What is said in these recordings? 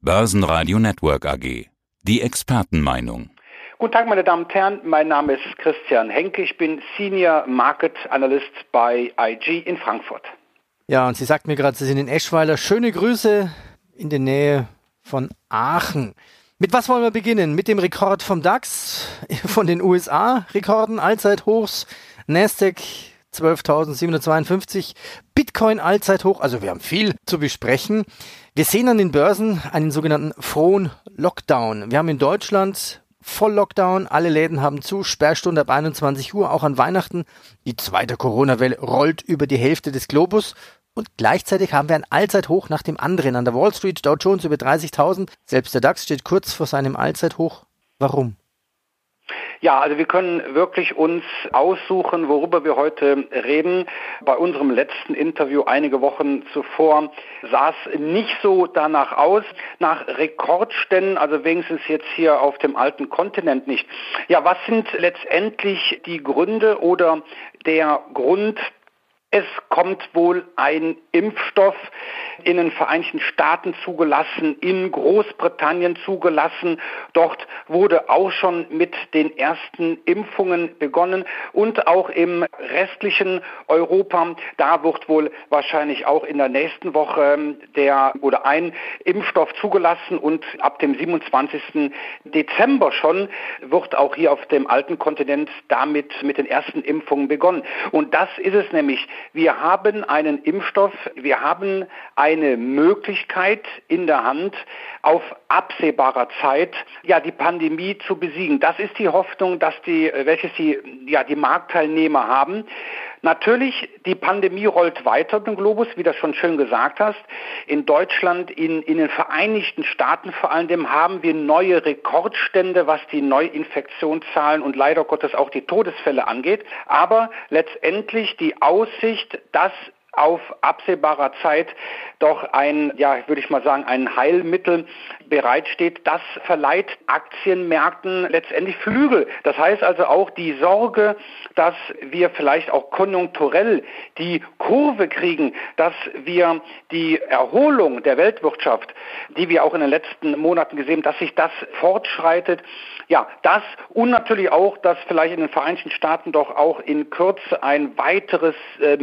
Börsenradio Network AG. Die Expertenmeinung. Guten Tag, meine Damen und Herren. Mein Name ist Christian Henke. Ich bin Senior Market Analyst bei IG in Frankfurt. Ja, und Sie sagt mir gerade, Sie sind in Eschweiler. Schöne Grüße in der Nähe von Aachen. Mit was wollen wir beginnen? Mit dem Rekord vom DAX, von den USA-Rekorden, Allzeithochs, Nasdaq 12.752, Bitcoin Allzeithoch. Also wir haben viel zu besprechen. Wir sehen an den Börsen einen sogenannten frohen Lockdown. Wir haben in Deutschland Voll-Lockdown, alle Läden haben zu, Sperrstunde ab 21 Uhr, auch an Weihnachten. Die zweite Corona-Welle rollt über die Hälfte des Globus und gleichzeitig haben wir ein Allzeithoch nach dem anderen. An der Wall Street Dow Jones über 30.000, selbst der DAX steht kurz vor seinem Allzeithoch. Warum? Ja, also wir können wirklich uns aussuchen, worüber wir heute reden. Bei unserem letzten Interview einige Wochen zuvor sah es nicht so danach aus, nach Rekordständen, also wenigstens jetzt hier auf dem alten Kontinent nicht. Ja, was sind letztendlich die Gründe oder der Grund, es kommt wohl ein Impfstoff in den Vereinigten Staaten zugelassen, in Großbritannien zugelassen. Dort wurde auch schon mit den ersten Impfungen begonnen und auch im restlichen Europa. Da wird wohl wahrscheinlich auch in der nächsten Woche der oder ein Impfstoff zugelassen und ab dem 27. Dezember schon wird auch hier auf dem alten Kontinent damit mit den ersten Impfungen begonnen. Und das ist es nämlich wir haben einen Impfstoff, wir haben eine Möglichkeit in der Hand, auf absehbarer Zeit ja die Pandemie zu besiegen. Das ist die Hoffnung, dass die, welches die, ja, die Marktteilnehmer haben. Natürlich, die Pandemie rollt weiter den Globus, wie du schon schön gesagt hast. In Deutschland, in, in den Vereinigten Staaten vor allem haben wir neue Rekordstände, was die Neuinfektionszahlen und leider Gottes auch die Todesfälle angeht. Aber letztendlich die Aussicht, dass auf absehbarer Zeit doch ein, ja, würde ich mal sagen, ein Heilmittel bereitsteht, das verleiht Aktienmärkten letztendlich Flügel. Das heißt also auch die Sorge, dass wir vielleicht auch konjunkturell die Kurve kriegen, dass wir die Erholung der Weltwirtschaft, die wir auch in den letzten Monaten gesehen haben, dass sich das fortschreitet. Ja, das und natürlich auch, dass vielleicht in den Vereinigten Staaten doch auch in Kürze ein weiteres äh,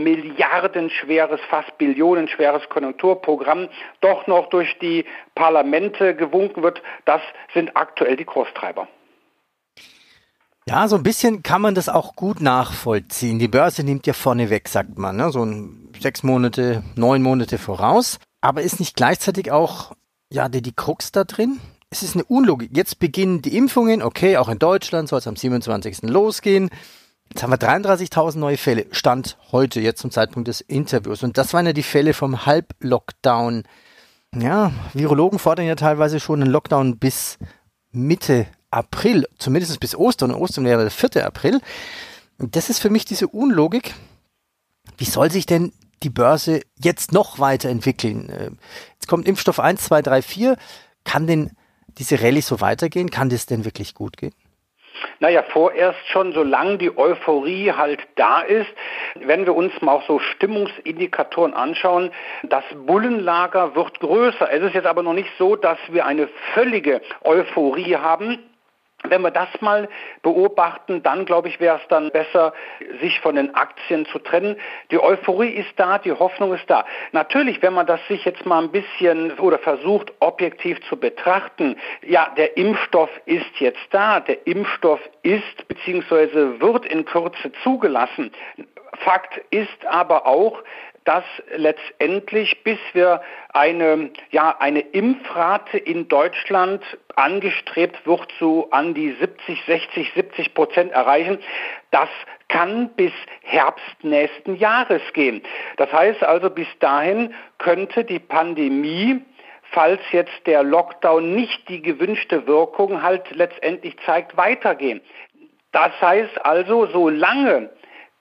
milliardenschweres, fast billionenschweres Konjunkturprogramm doch noch durch die Parlamente gewunken wird. Das sind aktuell die Kurstreiber. Ja, so ein bisschen kann man das auch gut nachvollziehen. Die Börse nimmt ja vorne weg, sagt man, ne? so sechs Monate, neun Monate voraus. Aber ist nicht gleichzeitig auch ja die, die Krux da drin? Es ist eine Unlogik. Jetzt beginnen die Impfungen, okay, auch in Deutschland soll es am 27. losgehen. Jetzt haben wir 33.000 neue Fälle. Stand heute, jetzt zum Zeitpunkt des Interviews. Und das waren ja die Fälle vom Halblockdown. Ja, Virologen fordern ja teilweise schon einen Lockdown bis Mitte April, zumindest bis Ostern. Und Ostern wäre der 4. April. Und das ist für mich diese Unlogik. Wie soll sich denn die Börse jetzt noch weiterentwickeln? Äh, jetzt kommt Impfstoff 1, 2, 3, 4. Kann denn diese Rallye so weitergehen? Kann das denn wirklich gut gehen? Naja, vorerst schon, solange die Euphorie halt da ist. Wenn wir uns mal auch so Stimmungsindikatoren anschauen, das Bullenlager wird größer. Es ist jetzt aber noch nicht so, dass wir eine völlige Euphorie haben. Wenn wir das mal beobachten, dann glaube ich, wäre es dann besser, sich von den Aktien zu trennen. Die Euphorie ist da, die Hoffnung ist da. Natürlich, wenn man das sich jetzt mal ein bisschen oder versucht, objektiv zu betrachten, ja, der Impfstoff ist jetzt da, der Impfstoff ist bzw. wird in Kürze zugelassen. Fakt ist aber auch, dass letztendlich, bis wir eine, ja, eine Impfrate in Deutschland angestrebt wird, so an die 70, 60, 70 Prozent erreichen, das kann bis Herbst nächsten Jahres gehen. Das heißt also, bis dahin könnte die Pandemie falls jetzt der Lockdown nicht die gewünschte Wirkung halt letztendlich zeigt, weitergehen. Das heißt also, solange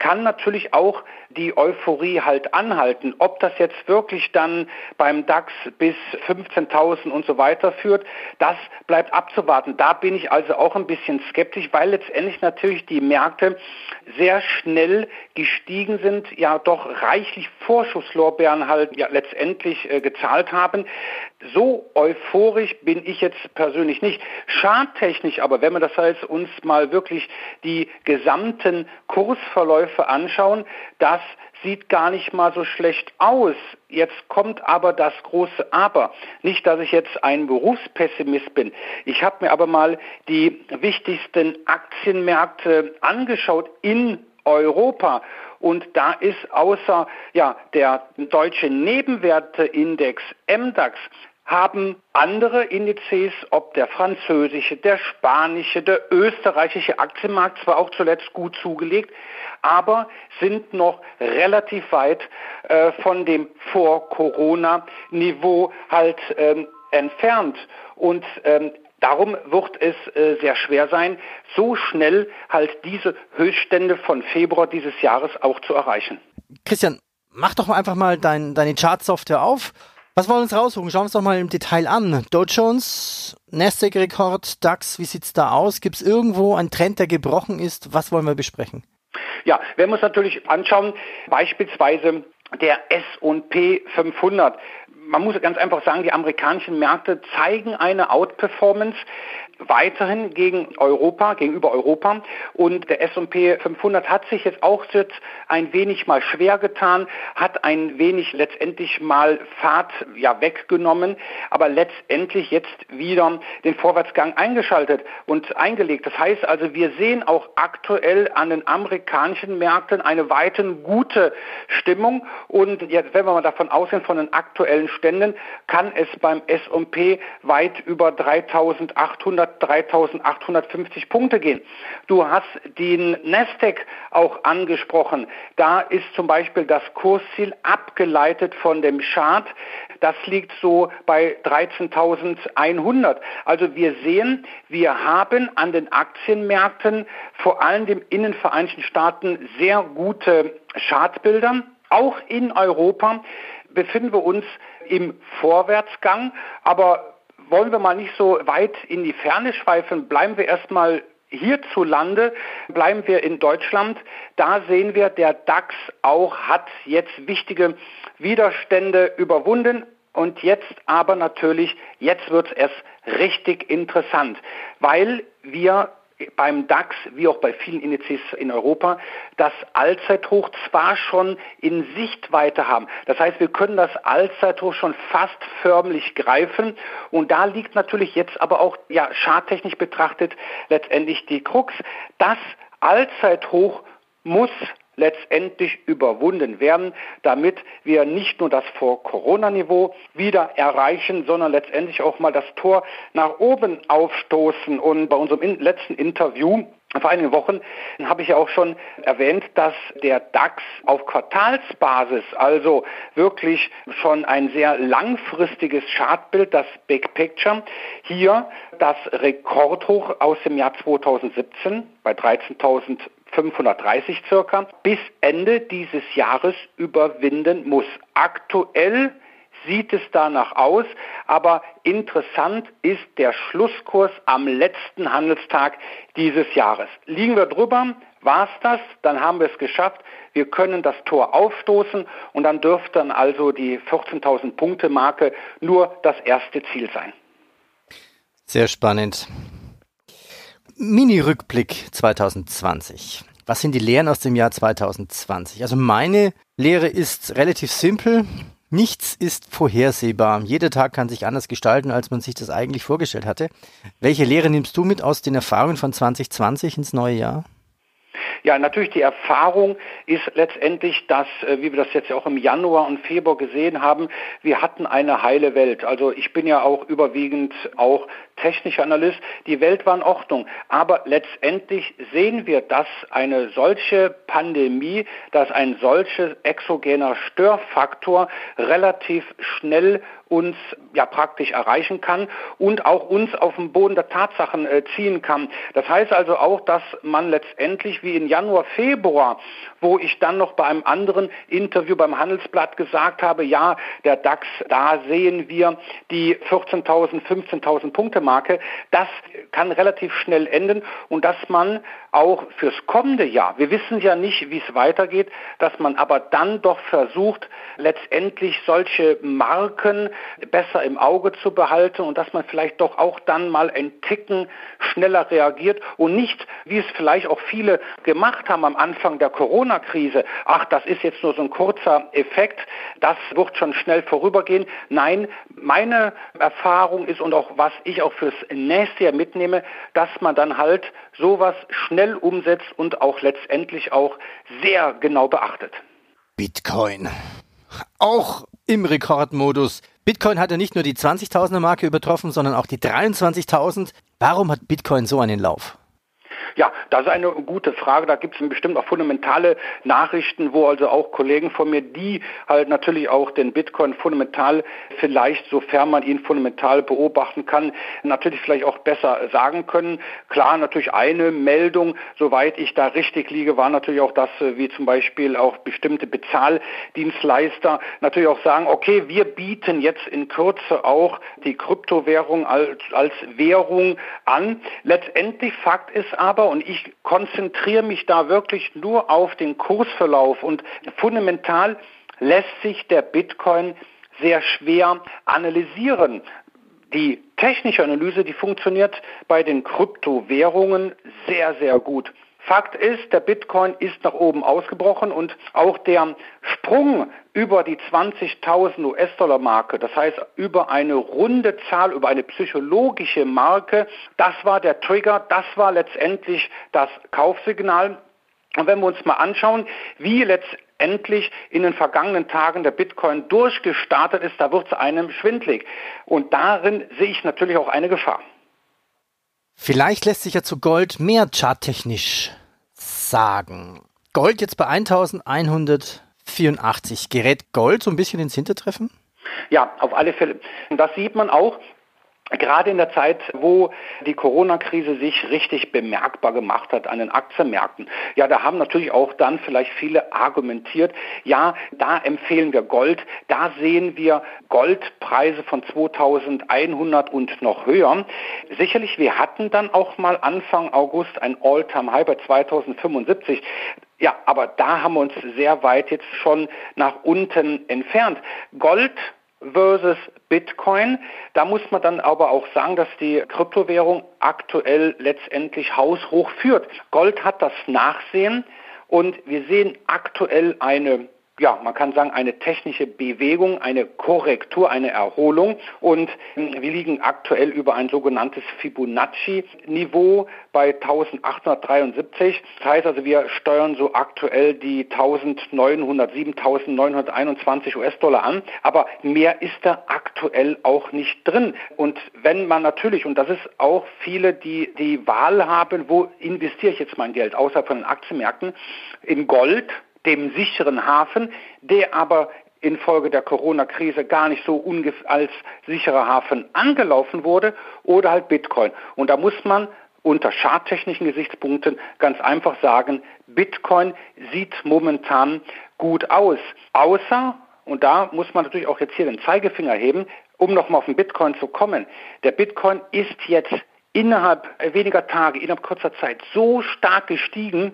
kann natürlich auch die Euphorie halt anhalten. Ob das jetzt wirklich dann beim DAX bis 15.000 und so weiter führt, das bleibt abzuwarten. Da bin ich also auch ein bisschen skeptisch, weil letztendlich natürlich die Märkte sehr schnell gestiegen sind, ja doch reichlich Vorschusslorbeeren halt ja letztendlich äh, gezahlt haben. So euphorisch bin ich jetzt persönlich nicht. Schadtechnisch aber, wenn wir das heißt, uns mal wirklich die gesamten Kursverläufe anschauen, das sieht gar nicht mal so schlecht aus. Jetzt kommt aber das große Aber. Nicht, dass ich jetzt ein Berufspessimist bin. Ich habe mir aber mal die wichtigsten Aktienmärkte angeschaut in Europa. Und da ist außer ja, der deutsche Nebenwerteindex MDAX haben andere Indizes, ob der französische, der spanische, der österreichische Aktienmarkt zwar auch zuletzt gut zugelegt, aber sind noch relativ weit äh, von dem Vor-Corona-Niveau halt ähm, entfernt. Und ähm, Darum wird es äh, sehr schwer sein, so schnell halt diese Höchststände von Februar dieses Jahres auch zu erreichen. Christian, mach doch einfach mal dein, deine Chartsoftware auf was wollen wir uns raussuchen? Schauen wir uns doch mal im Detail an. Dow Jones, Nasdaq-Rekord, DAX, wie sieht's da aus? Gibt es irgendwo einen Trend, der gebrochen ist? Was wollen wir besprechen? Ja, wir müssen natürlich anschauen, beispielsweise der S&P 500. Man muss ganz einfach sagen, die amerikanischen Märkte zeigen eine Outperformance weiterhin gegen Europa, gegenüber Europa. Und der S&P 500 hat sich jetzt auch jetzt ein wenig mal schwer getan, hat ein wenig letztendlich mal Fahrt ja weggenommen, aber letztendlich jetzt wieder den Vorwärtsgang eingeschaltet und eingelegt. Das heißt also, wir sehen auch aktuell an den amerikanischen Märkten eine weiten gute Stimmung und jetzt, wenn wir mal davon ausgehen von den aktuellen Ständen, kann es beim S&P weit über 3800 3850 Punkte gehen. Du hast den Nasdaq auch angesprochen. Da ist zum Beispiel das Kursziel abgeleitet von dem Chart. Das liegt so bei 13.100. Also wir sehen, wir haben an den Aktienmärkten vor allem in den Vereinigten Staaten sehr gute Chartbilder. Auch in Europa befinden wir uns im Vorwärtsgang, aber wollen wir mal nicht so weit in die Ferne schweifen, bleiben wir erstmal hierzulande, bleiben wir in Deutschland. Da sehen wir, der DAX auch hat jetzt wichtige Widerstände überwunden. Und jetzt aber natürlich, jetzt wird es erst richtig interessant, weil wir beim DAX wie auch bei vielen Indizes in Europa das Allzeithoch zwar schon in Sichtweite haben. Das heißt, wir können das Allzeithoch schon fast förmlich greifen und da liegt natürlich jetzt aber auch ja charttechnisch betrachtet letztendlich die Krux. Das Allzeithoch muss letztendlich überwunden werden, damit wir nicht nur das Vor-Corona-Niveau wieder erreichen, sondern letztendlich auch mal das Tor nach oben aufstoßen. Und bei unserem letzten Interview vor einigen Wochen habe ich ja auch schon erwähnt, dass der DAX auf Quartalsbasis, also wirklich schon ein sehr langfristiges Chartbild, das Big Picture, hier das Rekordhoch aus dem Jahr 2017 bei 13.000 530 circa, bis Ende dieses Jahres überwinden muss. Aktuell sieht es danach aus, aber interessant ist der Schlusskurs am letzten Handelstag dieses Jahres. Liegen wir drüber, war es das, dann haben wir es geschafft. Wir können das Tor aufstoßen und dann dürfte dann also die 14.000 Punkte Marke nur das erste Ziel sein. Sehr spannend. Mini-Rückblick 2020. Was sind die Lehren aus dem Jahr 2020? Also meine Lehre ist relativ simpel. Nichts ist vorhersehbar. Jeder Tag kann sich anders gestalten, als man sich das eigentlich vorgestellt hatte. Welche Lehre nimmst du mit aus den Erfahrungen von 2020 ins neue Jahr? Ja, natürlich die Erfahrung ist letztendlich, dass, äh, wie wir das jetzt auch im Januar und Februar gesehen haben, wir hatten eine heile Welt. Also ich bin ja auch überwiegend auch technischer Analyst. Die Welt war in Ordnung. Aber letztendlich sehen wir, dass eine solche Pandemie, dass ein solcher exogener Störfaktor relativ schnell uns ja praktisch erreichen kann und auch uns auf den Boden der Tatsachen äh, ziehen kann. Das heißt also auch, dass man letztendlich wie in Januar, Februar, wo ich dann noch bei einem anderen Interview beim Handelsblatt gesagt habe, ja, der DAX, da sehen wir die 14.000, 15.000 Punkte Marke, das kann relativ schnell enden und dass man auch fürs kommende Jahr, wir wissen ja nicht, wie es weitergeht, dass man aber dann doch versucht, letztendlich solche Marken besser im Auge zu behalten und dass man vielleicht doch auch dann mal ein Ticken schneller reagiert und nicht, wie es vielleicht auch viele gemacht haben am Anfang der Corona-Krise, ach, das ist jetzt nur so ein kurzer Effekt, das wird schon schnell vorübergehen. Nein, meine Erfahrung ist und auch was ich auch fürs nächste Jahr mitnehme, dass man dann halt sowas schnell umsetzt und auch letztendlich auch sehr genau beachtet. Bitcoin. Auch im Rekordmodus. Bitcoin hat ja nicht nur die 20.000er Marke übertroffen, sondern auch die 23.000. Warum hat Bitcoin so einen Lauf? Ja, das ist eine gute Frage. Da gibt es bestimmt auch fundamentale Nachrichten, wo also auch Kollegen von mir, die halt natürlich auch den Bitcoin fundamental vielleicht, sofern man ihn fundamental beobachten kann, natürlich vielleicht auch besser sagen können. Klar, natürlich eine Meldung, soweit ich da richtig liege, war natürlich auch das, wie zum Beispiel auch bestimmte Bezahldienstleister natürlich auch sagen, okay, wir bieten jetzt in Kürze auch die Kryptowährung als, als Währung an. Letztendlich Fakt ist aber, aber, und ich konzentriere mich da wirklich nur auf den Kursverlauf und fundamental lässt sich der Bitcoin sehr schwer analysieren. Die technische Analyse, die funktioniert bei den Kryptowährungen sehr, sehr gut. Fakt ist, der Bitcoin ist nach oben ausgebrochen und auch der Sprung über die 20.000 US-Dollar Marke, das heißt über eine runde Zahl, über eine psychologische Marke, das war der Trigger, das war letztendlich das Kaufsignal. Und wenn wir uns mal anschauen, wie letztendlich in den vergangenen Tagen der Bitcoin durchgestartet ist, da wird es einem schwindlig. Und darin sehe ich natürlich auch eine Gefahr. Vielleicht lässt sich ja zu Gold mehr charttechnisch sagen. Gold jetzt bei 1184. Gerät Gold so ein bisschen ins Hintertreffen? Ja, auf alle Fälle. Und das sieht man auch Gerade in der Zeit, wo die Corona-Krise sich richtig bemerkbar gemacht hat an den Aktienmärkten, ja, da haben natürlich auch dann vielleicht viele argumentiert, ja, da empfehlen wir Gold, da sehen wir Goldpreise von 2100 und noch höher. Sicherlich, wir hatten dann auch mal Anfang August ein All-Time-High bei 2075. Ja, aber da haben wir uns sehr weit jetzt schon nach unten entfernt. Gold versus Bitcoin. Da muss man dann aber auch sagen, dass die Kryptowährung aktuell letztendlich haushoch führt. Gold hat das Nachsehen und wir sehen aktuell eine ja, man kann sagen, eine technische Bewegung, eine Korrektur, eine Erholung. Und wir liegen aktuell über ein sogenanntes Fibonacci-Niveau bei 1873. Das heißt also, wir steuern so aktuell die 1907, 1921 US-Dollar an. Aber mehr ist da aktuell auch nicht drin. Und wenn man natürlich, und das ist auch viele, die die Wahl haben, wo investiere ich jetzt mein Geld, außer von den Aktienmärkten, in Gold, dem sicheren Hafen, der aber infolge der Corona-Krise gar nicht so als sicherer Hafen angelaufen wurde, oder halt Bitcoin. Und da muss man unter charttechnischen Gesichtspunkten ganz einfach sagen, Bitcoin sieht momentan gut aus. Außer, und da muss man natürlich auch jetzt hier den Zeigefinger heben, um nochmal auf den Bitcoin zu kommen. Der Bitcoin ist jetzt innerhalb weniger Tage, innerhalb kurzer Zeit so stark gestiegen,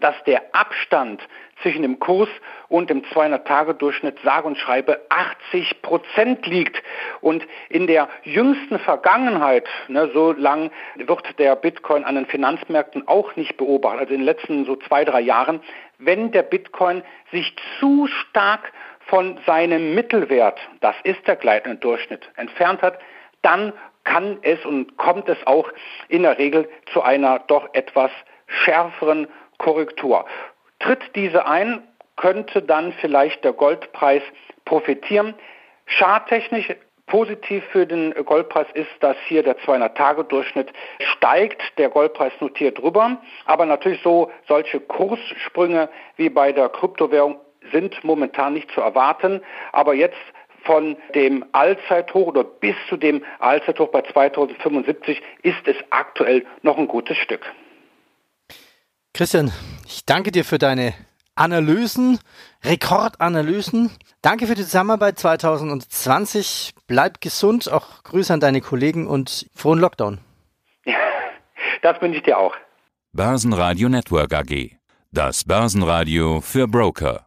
dass der Abstand zwischen dem Kurs und dem 200-Tage-Durchschnitt sage und schreibe 80 Prozent liegt. Und in der jüngsten Vergangenheit, ne, so lang wird der Bitcoin an den Finanzmärkten auch nicht beobachtet, also in den letzten so zwei, drei Jahren, wenn der Bitcoin sich zu stark von seinem Mittelwert, das ist der gleitende Durchschnitt, entfernt hat, dann kann es und kommt es auch in der Regel zu einer doch etwas schärferen Korrektur. Tritt diese ein, könnte dann vielleicht der Goldpreis profitieren. Charttechnisch positiv für den Goldpreis ist, dass hier der 200-Tage-Durchschnitt steigt, der Goldpreis notiert drüber, aber natürlich so solche Kurssprünge wie bei der Kryptowährung sind momentan nicht zu erwarten, aber jetzt von dem Allzeithoch oder bis zu dem Allzeithoch bei 2075 ist es aktuell noch ein gutes Stück. Christian, ich danke dir für deine Analysen, Rekordanalysen. Danke für die Zusammenarbeit 2020. Bleib gesund. Auch Grüße an deine Kollegen und frohen Lockdown. Ja, das wünsche ich dir auch. Börsenradio Network AG. Das Börsenradio für Broker.